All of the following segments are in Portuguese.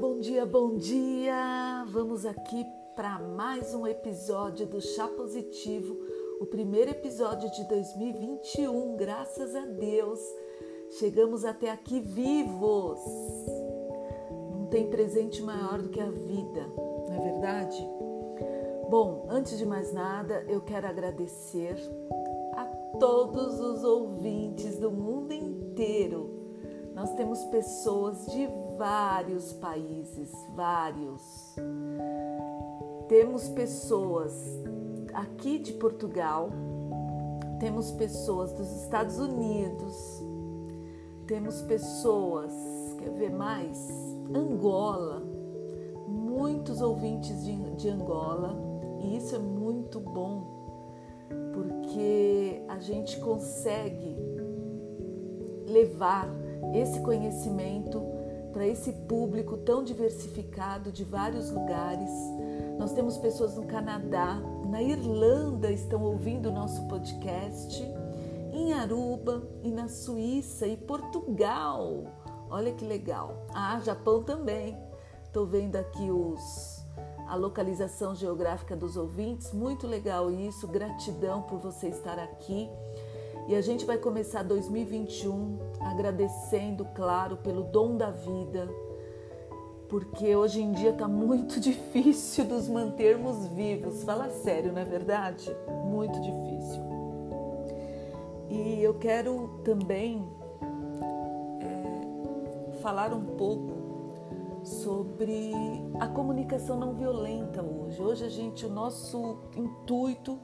bom dia, bom dia! Vamos aqui para mais um episódio do Chá Positivo, o primeiro episódio de 2021, graças a Deus. Chegamos até aqui vivos. Não tem presente maior do que a vida, não é verdade? Bom, antes de mais nada, eu quero agradecer a todos os ouvintes do mundo inteiro. Nós temos pessoas de vários países, vários. Temos pessoas aqui de Portugal, temos pessoas dos Estados Unidos, temos pessoas, quer ver mais? Angola, muitos ouvintes de, de Angola, e isso é muito bom, porque a gente consegue levar esse conhecimento para esse público tão diversificado de vários lugares. Nós temos pessoas no Canadá, na Irlanda estão ouvindo o nosso podcast, em Aruba e na Suíça e Portugal. Olha que legal. Ah, Japão também. Estou vendo aqui os a localização geográfica dos ouvintes. Muito legal isso. Gratidão por você estar aqui. E a gente vai começar 2021 agradecendo, claro, pelo dom da vida, porque hoje em dia está muito difícil nos mantermos vivos. Fala sério, não é verdade? Muito difícil. E eu quero também é, falar um pouco sobre a comunicação não violenta hoje. Hoje a gente, o nosso intuito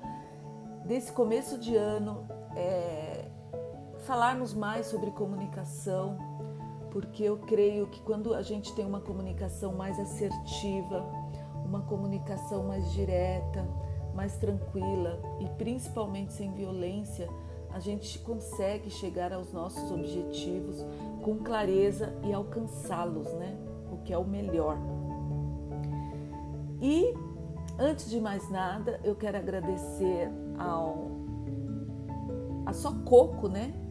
desse começo de ano é, falarmos mais sobre comunicação, porque eu creio que quando a gente tem uma comunicação mais assertiva, uma comunicação mais direta, mais tranquila e principalmente sem violência, a gente consegue chegar aos nossos objetivos com clareza e alcançá-los, né? O que é o melhor. E antes de mais nada, eu quero agradecer ao a só coco, né?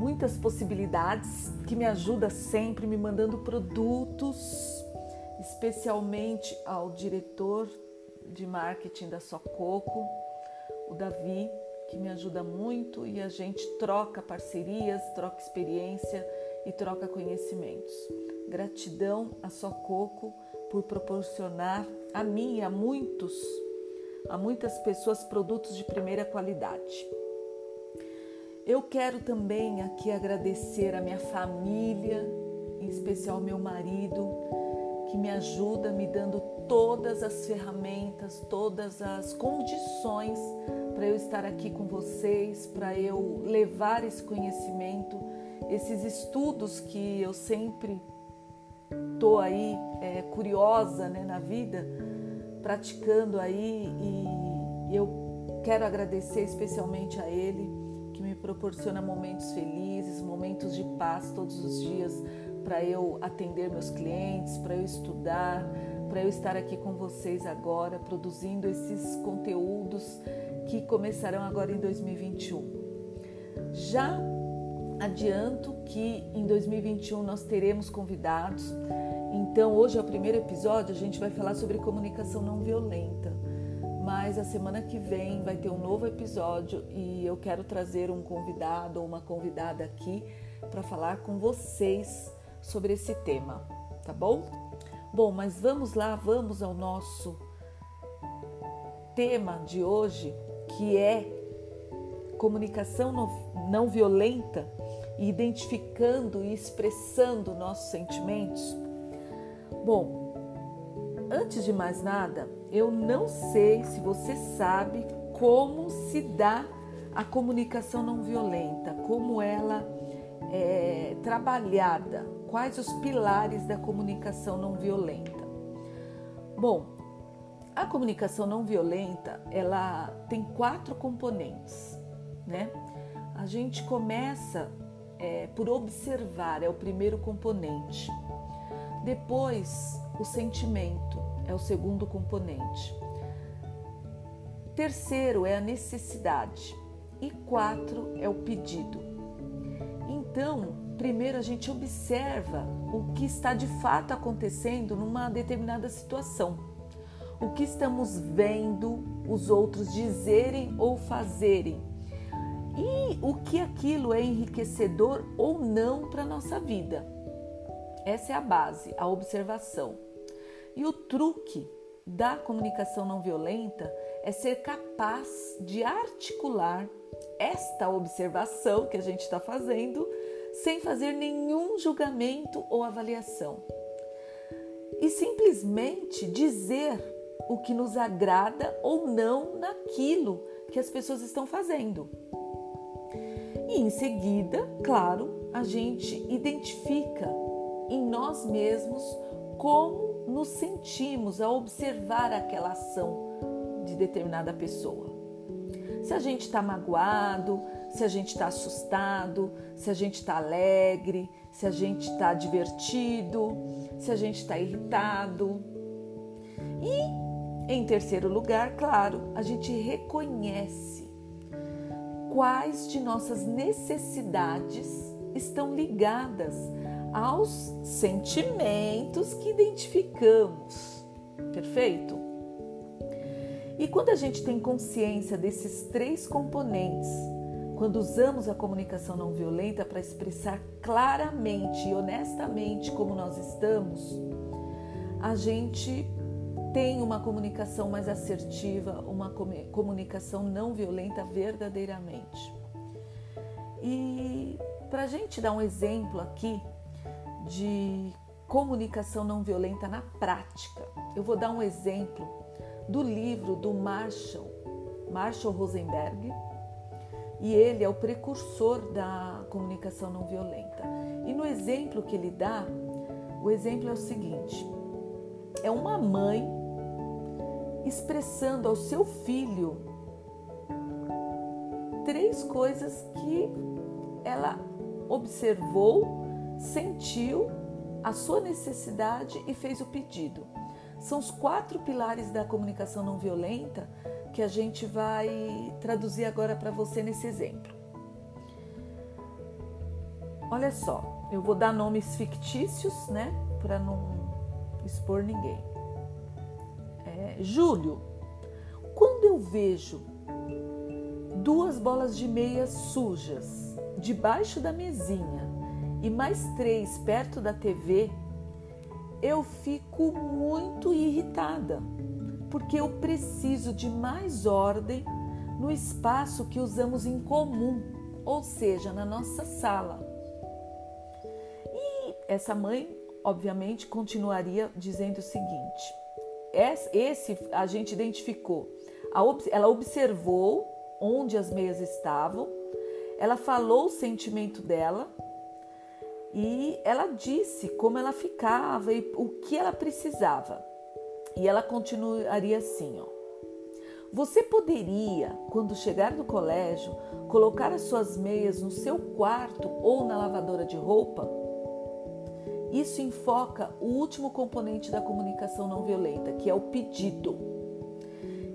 Muitas possibilidades que me ajuda sempre me mandando produtos, especialmente ao diretor de marketing da Só Coco, o Davi, que me ajuda muito e a gente troca parcerias, troca experiência e troca conhecimentos. Gratidão a Só Coco por proporcionar a mim e a muitos, a muitas pessoas produtos de primeira qualidade. Eu quero também aqui agradecer a minha família, em especial meu marido, que me ajuda me dando todas as ferramentas, todas as condições para eu estar aqui com vocês, para eu levar esse conhecimento, esses estudos que eu sempre estou aí é, curiosa né, na vida, praticando aí e eu quero agradecer especialmente a ele proporciona momentos felizes, momentos de paz todos os dias para eu atender meus clientes, para eu estudar, para eu estar aqui com vocês agora produzindo esses conteúdos que começarão agora em 2021. Já adianto que em 2021 nós teremos convidados. Então, hoje é o primeiro episódio, a gente vai falar sobre comunicação não violenta mas a semana que vem vai ter um novo episódio e eu quero trazer um convidado ou uma convidada aqui para falar com vocês sobre esse tema, tá bom? Bom, mas vamos lá, vamos ao nosso tema de hoje, que é comunicação não violenta e identificando e expressando nossos sentimentos. Bom, antes de mais nada, eu não sei se você sabe como se dá a comunicação não violenta, como ela é trabalhada, quais os pilares da comunicação não violenta. Bom, a comunicação não violenta ela tem quatro componentes, né? A gente começa é, por observar, é o primeiro componente. Depois, o sentimento, é o segundo componente. Terceiro é a necessidade e quatro é o pedido. Então, primeiro a gente observa o que está de fato acontecendo numa determinada situação. O que estamos vendo os outros dizerem ou fazerem. E o que aquilo é enriquecedor ou não para a nossa vida. Essa é a base, a observação. E o truque da comunicação não violenta é ser capaz de articular esta observação que a gente está fazendo sem fazer nenhum julgamento ou avaliação. E simplesmente dizer o que nos agrada ou não naquilo que as pessoas estão fazendo. E em seguida, claro, a gente identifica em nós mesmos como nos sentimos ao observar aquela ação de determinada pessoa. Se a gente está magoado, se a gente está assustado, se a gente está alegre, se a gente está divertido, se a gente está irritado. E, em terceiro lugar, claro, a gente reconhece quais de nossas necessidades estão ligadas aos sentimentos que identificamos. Perfeito? E quando a gente tem consciência desses três componentes, quando usamos a comunicação não violenta para expressar claramente e honestamente como nós estamos, a gente tem uma comunicação mais assertiva, uma comunicação não violenta verdadeiramente. E para a gente dar um exemplo aqui de comunicação não violenta na prática, eu vou dar um exemplo do livro do Marshall, Marshall Rosenberg, e ele é o precursor da comunicação não violenta. E no exemplo que ele dá, o exemplo é o seguinte: é uma mãe expressando ao seu filho três coisas que ela observou, sentiu a sua necessidade e fez o pedido. São os quatro pilares da comunicação não violenta que a gente vai traduzir agora para você nesse exemplo. Olha só, eu vou dar nomes fictícios, né, para não expor ninguém. É, Júlio, quando eu vejo duas bolas de meia sujas debaixo da mesinha e mais três perto da TV, eu fico muito irritada, porque eu preciso de mais ordem no espaço que usamos em comum, ou seja, na nossa sala. E essa mãe, obviamente, continuaria dizendo o seguinte: esse a gente identificou, ela observou onde as meias estavam, ela falou o sentimento dela e ela disse como ela ficava e o que ela precisava. E ela continuaria assim, ó. Você poderia, quando chegar do colégio, colocar as suas meias no seu quarto ou na lavadora de roupa? Isso enfoca o último componente da comunicação não violenta, que é o pedido.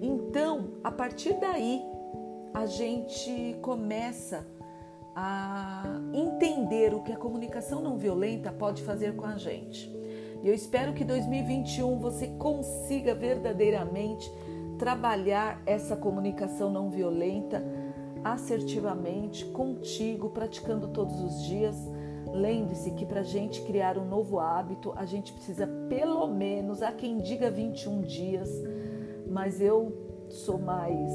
Então, a partir daí, a gente começa a entender o que a comunicação não violenta pode fazer com a gente. E eu espero que 2021 você consiga verdadeiramente trabalhar essa comunicação não violenta assertivamente contigo, praticando todos os dias. Lembre-se que para a gente criar um novo hábito, a gente precisa pelo menos, há quem diga 21 dias, mas eu sou mais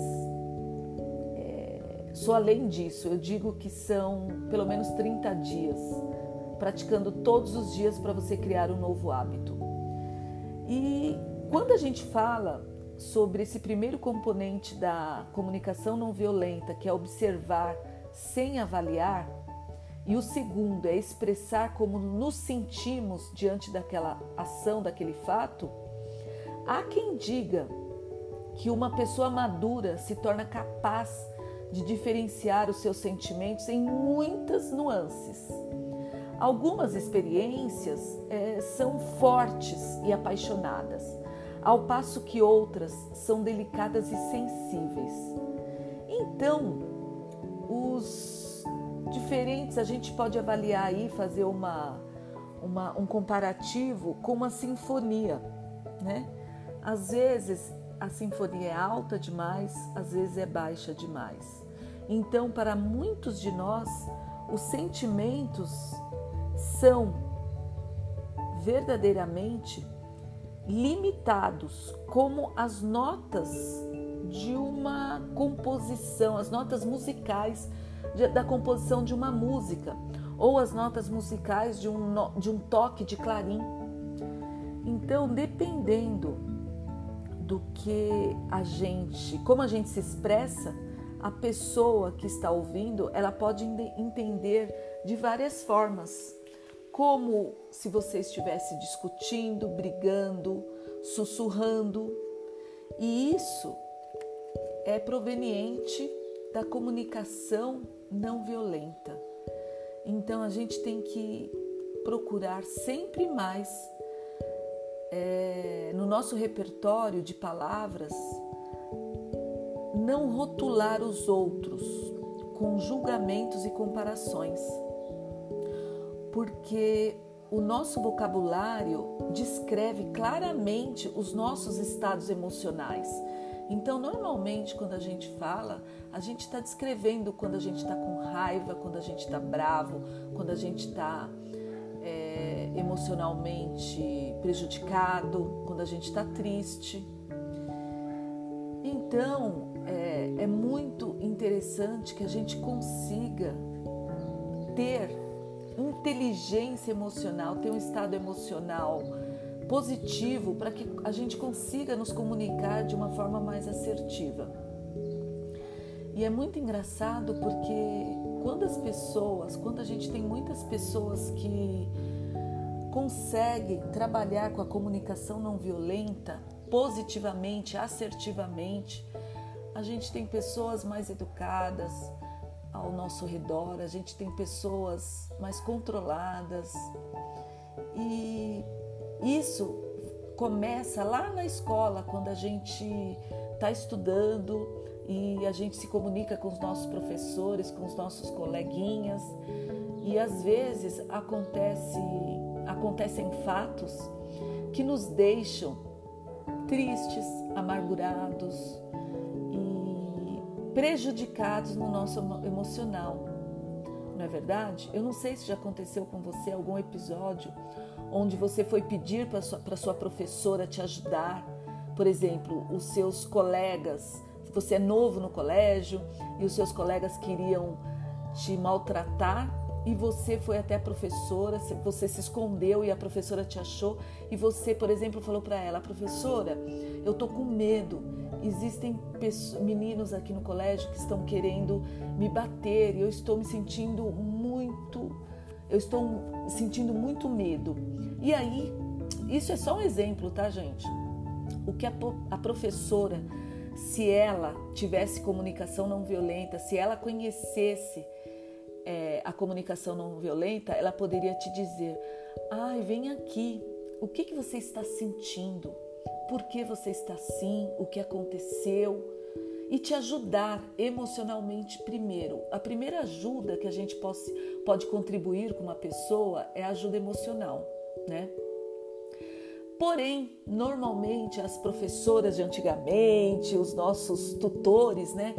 Sou além disso, eu digo que são pelo menos 30 dias, praticando todos os dias para você criar um novo hábito. E quando a gente fala sobre esse primeiro componente da comunicação não violenta, que é observar sem avaliar, e o segundo é expressar como nos sentimos diante daquela ação, daquele fato, há quem diga que uma pessoa madura se torna capaz de diferenciar os seus sentimentos em muitas nuances. Algumas experiências é, são fortes e apaixonadas, ao passo que outras são delicadas e sensíveis. Então, os diferentes, a gente pode avaliar aí, fazer uma, uma, um comparativo com uma sinfonia, né? Às vezes a sinfonia é alta demais, às vezes é baixa demais. Então, para muitos de nós, os sentimentos são verdadeiramente limitados, como as notas de uma composição, as notas musicais da composição de uma música, ou as notas musicais de um, de um toque de clarim. Então, dependendo do que a gente, como a gente se expressa, a pessoa que está ouvindo, ela pode entender de várias formas. Como se você estivesse discutindo, brigando, sussurrando. E isso é proveniente da comunicação não violenta. Então a gente tem que procurar sempre mais é, no nosso repertório de palavras não rotular os outros com julgamentos e comparações, porque o nosso vocabulário descreve claramente os nossos estados emocionais. Então, normalmente, quando a gente fala, a gente está descrevendo quando a gente está com raiva, quando a gente está bravo, quando a gente está é, emocionalmente prejudicado, quando a gente está triste. Então, é, é muito interessante que a gente consiga ter inteligência emocional, ter um estado emocional positivo para que a gente consiga nos comunicar de uma forma mais assertiva. E é muito engraçado porque quando as pessoas, quando a gente tem muitas pessoas que conseguem trabalhar com a comunicação não violenta positivamente, assertivamente, a gente tem pessoas mais educadas, ao nosso redor, a gente tem pessoas mais controladas. E isso começa lá na escola, quando a gente está estudando e a gente se comunica com os nossos professores, com os nossos coleguinhas. E às vezes acontece, acontecem fatos que nos deixam tristes, amargurados, prejudicados no nosso emocional. Não é verdade? Eu não sei se já aconteceu com você algum episódio onde você foi pedir para sua, sua professora te ajudar. Por exemplo, os seus colegas, se você é novo no colégio e os seus colegas queriam te maltratar e você foi até a professora, você se escondeu e a professora te achou e você, por exemplo, falou para ela: "Professora, eu tô com medo existem meninos aqui no colégio que estão querendo me bater e eu estou me sentindo muito, eu estou sentindo muito medo. E aí, isso é só um exemplo, tá, gente? O que a, a professora, se ela tivesse comunicação não violenta, se ela conhecesse é, a comunicação não violenta, ela poderia te dizer: ai, vem aqui, o que, que você está sentindo? Por que você está assim, o que aconteceu e te ajudar emocionalmente primeiro. A primeira ajuda que a gente pode, pode contribuir com uma pessoa é a ajuda emocional, né? Porém, normalmente as professoras de antigamente, os nossos tutores, né,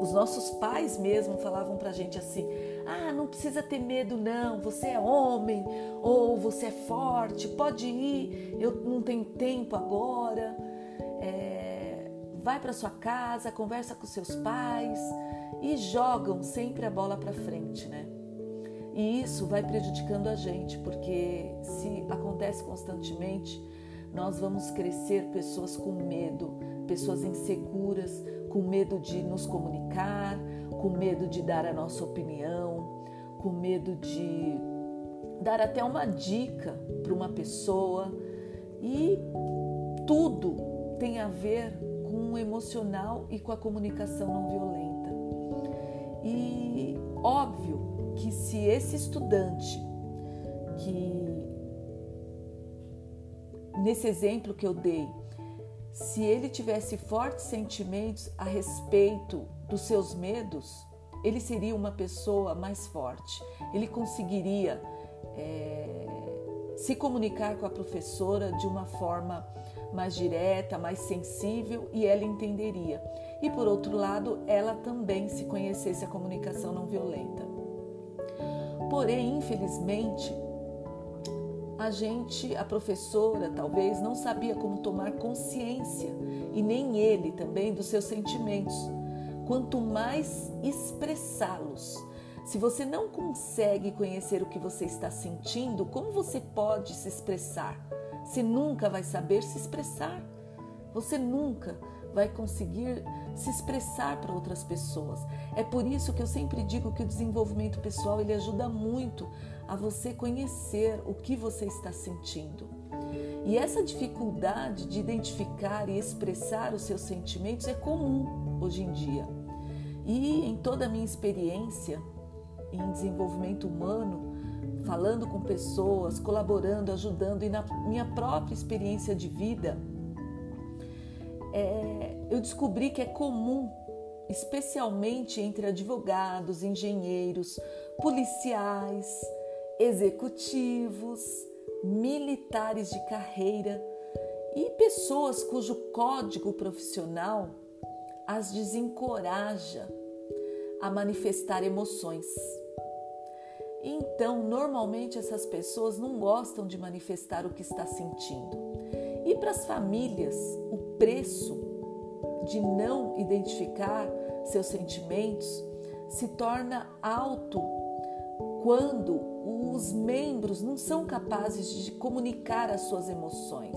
os nossos pais mesmo falavam pra gente assim: "Ah, não precisa ter medo não, você é homem ou você é forte, pode ir, eu não tenho tempo agora". É, vai para sua casa, conversa com seus pais e jogam sempre a bola para frente, né? E isso vai prejudicando a gente, porque se acontece constantemente, nós vamos crescer pessoas com medo, pessoas inseguras, com medo de nos comunicar, com medo de dar a nossa opinião, com medo de dar até uma dica para uma pessoa e tudo tem a ver com o emocional e com a comunicação não violenta. E óbvio que se esse estudante que nesse exemplo que eu dei, se ele tivesse fortes sentimentos a respeito dos seus medos, ele seria uma pessoa mais forte, ele conseguiria é, se comunicar com a professora de uma forma mais direta, mais sensível e ela entenderia. E por outro lado, ela também se conhecesse a comunicação não violenta. Porém, infelizmente, a gente, a professora, talvez não sabia como tomar consciência e nem ele também dos seus sentimentos. Quanto mais expressá-los. Se você não consegue conhecer o que você está sentindo, como você pode se expressar? Você nunca vai saber se expressar. Você nunca vai conseguir se expressar para outras pessoas. É por isso que eu sempre digo que o desenvolvimento pessoal ele ajuda muito a você conhecer o que você está sentindo. E essa dificuldade de identificar e expressar os seus sentimentos é comum hoje em dia. E em toda a minha experiência em desenvolvimento humano, falando com pessoas, colaborando, ajudando e na minha própria experiência de vida, é, eu descobri que é comum, especialmente entre advogados, engenheiros, policiais, executivos, militares de carreira e pessoas cujo código profissional as desencoraja a manifestar emoções. Então, normalmente essas pessoas não gostam de manifestar o que está sentindo. E para as famílias, o preço de não identificar seus sentimentos se torna alto quando os membros não são capazes de comunicar as suas emoções.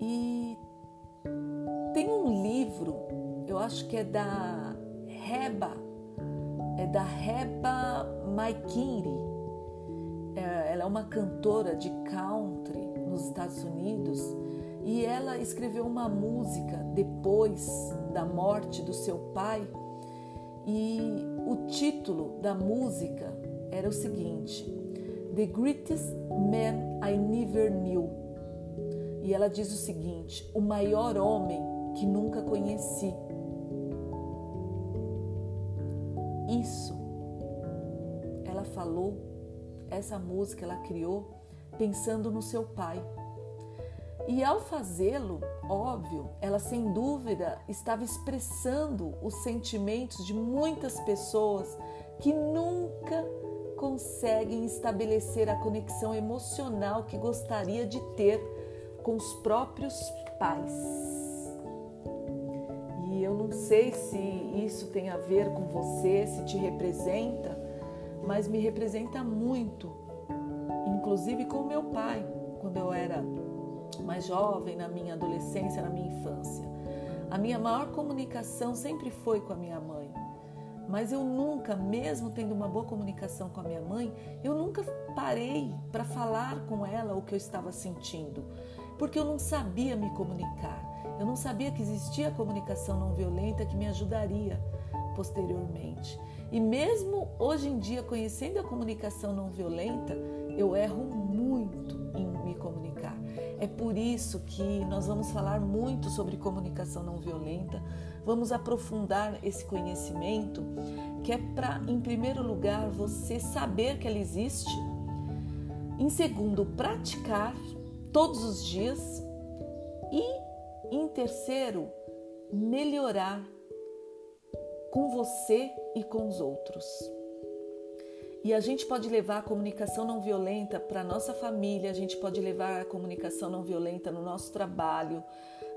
E tem um livro, eu acho que é da Reba, é da Reba Maikiri. É, ela é uma cantora de country nos Estados Unidos e ela escreveu uma música depois da morte do seu pai e o título da música era o seguinte: The Greatest Man I Never Knew. E ela diz o seguinte: O maior homem que nunca conheci. Isso ela falou, essa música ela criou pensando no seu pai. E ao fazê-lo, óbvio, ela sem dúvida estava expressando os sentimentos de muitas pessoas que nunca conseguem estabelecer a conexão emocional que gostaria de ter com os próprios pais. E eu não sei se isso tem a ver com você, se te representa, mas me representa muito inclusive com meu pai, quando eu era mais jovem, na minha adolescência, na minha infância. A minha maior comunicação sempre foi com a minha mãe. Mas eu nunca, mesmo tendo uma boa comunicação com a minha mãe, eu nunca parei para falar com ela o que eu estava sentindo, porque eu não sabia me comunicar. Eu não sabia que existia comunicação não violenta que me ajudaria posteriormente. E mesmo hoje em dia, conhecendo a comunicação não violenta, eu erro. É por isso que nós vamos falar muito sobre comunicação não violenta, vamos aprofundar esse conhecimento, que é para, em primeiro lugar, você saber que ela existe, em segundo, praticar todos os dias. E, em terceiro, melhorar com você e com os outros. E a gente pode levar a comunicação não violenta para nossa família, a gente pode levar a comunicação não violenta no nosso trabalho,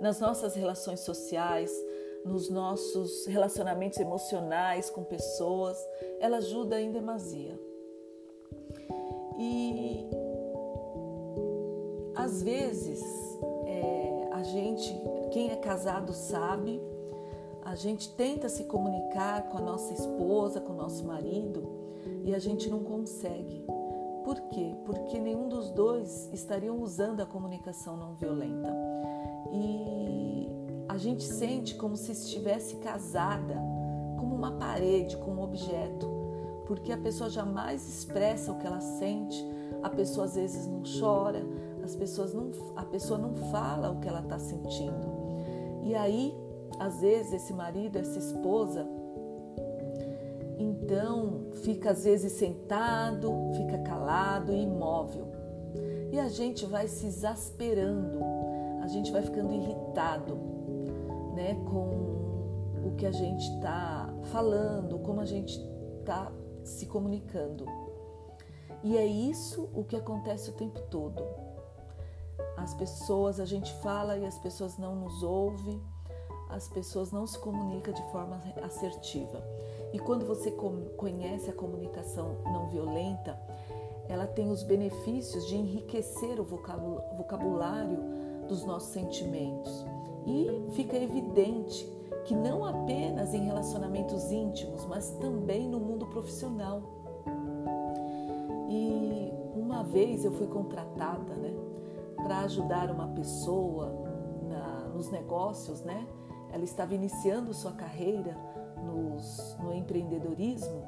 nas nossas relações sociais, nos nossos relacionamentos emocionais com pessoas. Ela ajuda em demasia. E às vezes é, a gente, quem é casado sabe, a gente tenta se comunicar com a nossa esposa, com o nosso marido e a gente não consegue. Por quê? Porque nenhum dos dois estariam usando a comunicação não violenta. E a gente sente como se estivesse casada, como uma parede, com um objeto, porque a pessoa jamais expressa o que ela sente, a pessoa às vezes não chora, as pessoas não, a pessoa não fala o que ela está sentindo. E aí, às vezes, esse marido, essa esposa, Então, fica às vezes sentado, fica calado imóvel. E a gente vai se exasperando, a gente vai ficando irritado, né, com o que a gente está falando, como a gente está se comunicando. E é isso o que acontece o tempo todo. As pessoas, a gente fala e as pessoas não nos ouvem, as pessoas não se comunicam de forma assertiva. E quando você conhece a comunicação não violenta, ela tem os benefícios de enriquecer o vocabulário dos nossos sentimentos. E fica evidente que não apenas em relacionamentos íntimos, mas também no mundo profissional. E uma vez eu fui contratada, né, para ajudar uma pessoa na, nos negócios, né? Ela estava iniciando sua carreira nos, no empreendedorismo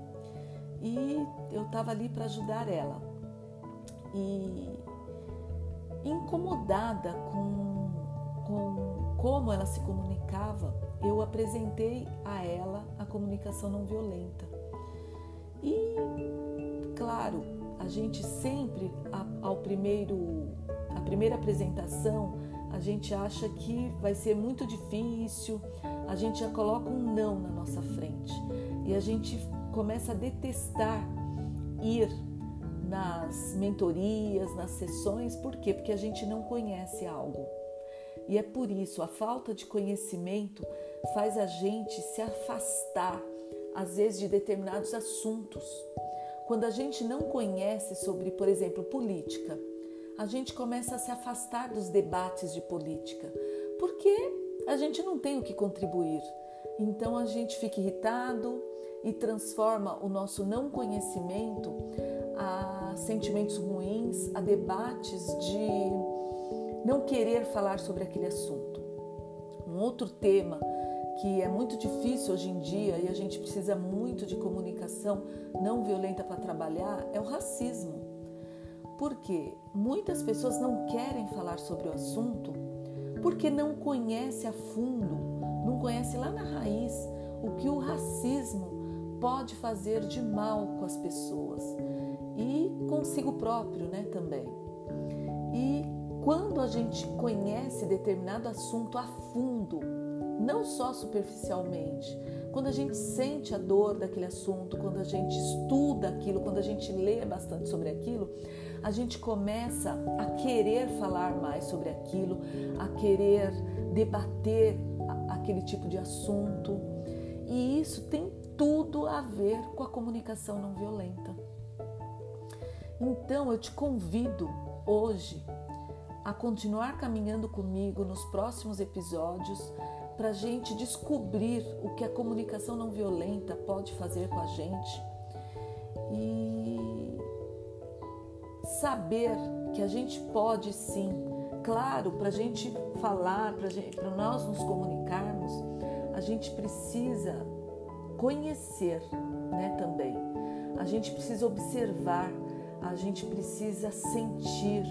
e eu estava ali para ajudar ela. E incomodada com, com como ela se comunicava, eu apresentei a ela a comunicação não violenta. E, claro, a gente sempre, ao primeiro, a primeira apresentação, a gente acha que vai ser muito difícil, a gente já coloca um não na nossa frente e a gente começa a detestar ir nas mentorias, nas sessões, por quê? Porque a gente não conhece algo. E é por isso, a falta de conhecimento faz a gente se afastar, às vezes, de determinados assuntos. Quando a gente não conhece sobre, por exemplo, política, a gente começa a se afastar dos debates de política, porque a gente não tem o que contribuir. Então a gente fica irritado e transforma o nosso não conhecimento a sentimentos ruins, a debates de não querer falar sobre aquele assunto. Um outro tema que é muito difícil hoje em dia e a gente precisa muito de comunicação não violenta para trabalhar é o racismo. Porque muitas pessoas não querem falar sobre o assunto porque não conhece a fundo, não conhece lá na raiz o que o racismo pode fazer de mal com as pessoas e consigo próprio, né, também. E quando a gente conhece determinado assunto a fundo, não só superficialmente, quando a gente sente a dor daquele assunto, quando a gente estuda aquilo, quando a gente lê bastante sobre aquilo, a gente começa a querer falar mais sobre aquilo, a querer debater aquele tipo de assunto. E isso tem tudo a ver com a comunicação não violenta. Então eu te convido hoje a continuar caminhando comigo nos próximos episódios para a gente descobrir o que a comunicação não violenta pode fazer com a gente e saber que a gente pode sim, claro, para a gente falar, para nós nos comunicarmos, a gente precisa conhecer, né, também. A gente precisa observar, a gente precisa sentir,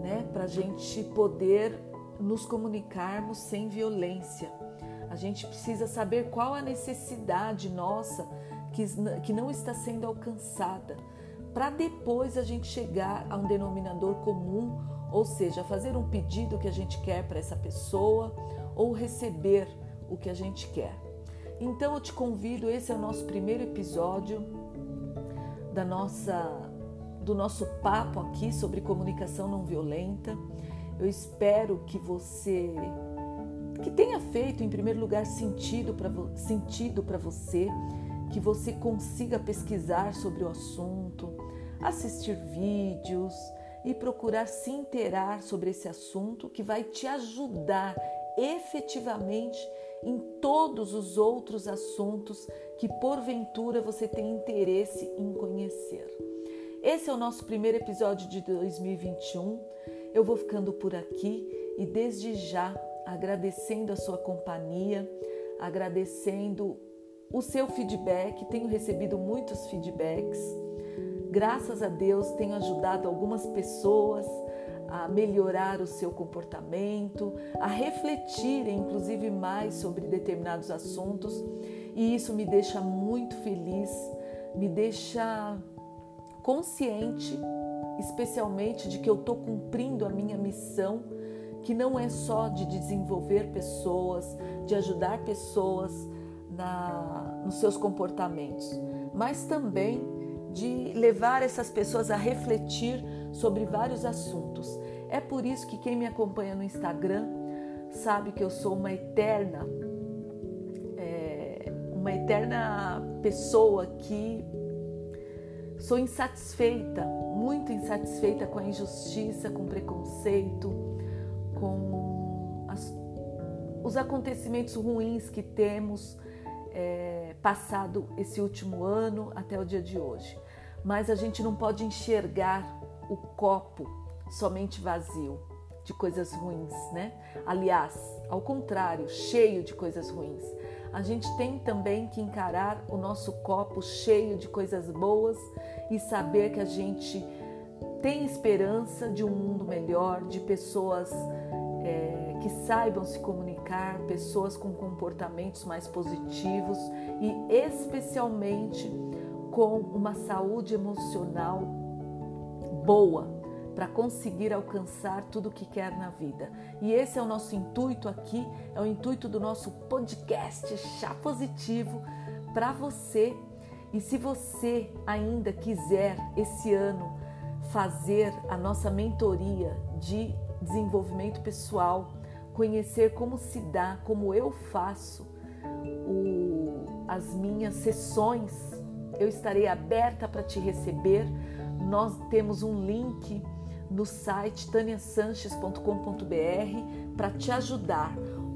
né, para a gente poder nos comunicarmos sem violência. A gente precisa saber qual a necessidade nossa que, que não está sendo alcançada para depois a gente chegar a um denominador comum, ou seja, fazer um pedido que a gente quer para essa pessoa ou receber o que a gente quer. Então eu te convido, esse é o nosso primeiro episódio da nossa do nosso papo aqui sobre comunicação não violenta. Eu espero que você que tenha feito em primeiro lugar sentido para sentido para você, que você consiga pesquisar sobre o assunto, assistir vídeos e procurar se inteirar sobre esse assunto que vai te ajudar efetivamente em todos os outros assuntos que porventura você tem interesse em conhecer. Esse é o nosso primeiro episódio de 2021. Eu vou ficando por aqui e desde já agradecendo a sua companhia, agradecendo o seu feedback. Tenho recebido muitos feedbacks Graças a Deus, tenho ajudado algumas pessoas a melhorar o seu comportamento, a refletirem inclusive mais sobre determinados assuntos E isso me deixa muito feliz, me deixa consciente, especialmente de que eu estou cumprindo a minha missão, que não é só de desenvolver pessoas, de ajudar pessoas na, nos seus comportamentos, mas também de levar essas pessoas a refletir sobre vários assuntos. É por isso que quem me acompanha no Instagram sabe que eu sou uma eterna, é, uma eterna pessoa que sou insatisfeita, muito insatisfeita com a injustiça, com o preconceito, com as, os acontecimentos ruins que temos é, passado esse último ano até o dia de hoje. Mas a gente não pode enxergar o copo somente vazio de coisas ruins, né? Aliás, ao contrário, cheio de coisas ruins. A gente tem também que encarar o nosso copo cheio de coisas boas e saber que a gente tem esperança de um mundo melhor, de pessoas é, que saibam se comunicar, pessoas com comportamentos mais positivos e especialmente com uma saúde emocional boa para conseguir alcançar tudo o que quer na vida. E esse é o nosso intuito aqui, é o intuito do nosso podcast Chá Positivo para você. E se você ainda quiser esse ano fazer a nossa mentoria de desenvolvimento pessoal, conhecer como se dá, como eu faço o, as minhas sessões, eu estarei aberta para te receber. Nós temos um link no site taniasanches.com.br para te ajudar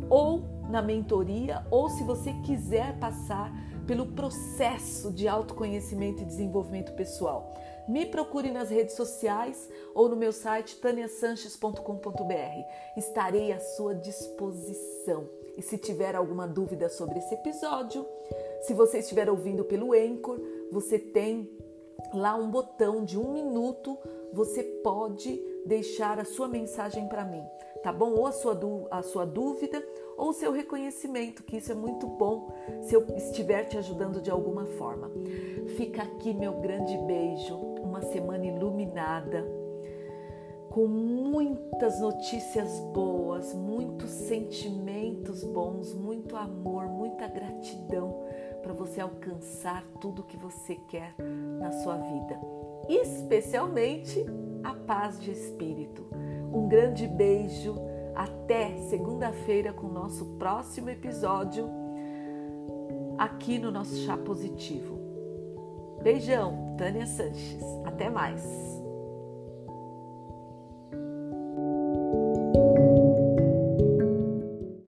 ou na mentoria ou se você quiser passar pelo processo de autoconhecimento e desenvolvimento pessoal. Me procure nas redes sociais ou no meu site taniasanches.com.br. Estarei à sua disposição. E se tiver alguma dúvida sobre esse episódio, se você estiver ouvindo pelo Anchor, você tem lá um botão de um minuto você pode deixar a sua mensagem para mim, tá bom? Ou a sua, a sua dúvida ou seu reconhecimento, que isso é muito bom se eu estiver te ajudando de alguma forma. Fica aqui meu grande beijo, uma semana iluminada, com muitas notícias boas, muitos sentimentos bons, muito amor, muita gratidão para você alcançar tudo que você quer na sua vida especialmente a paz de espírito. Um grande beijo, até segunda-feira com o nosso próximo episódio aqui no nosso Chá Positivo. Beijão, Tânia Sanches. Até mais.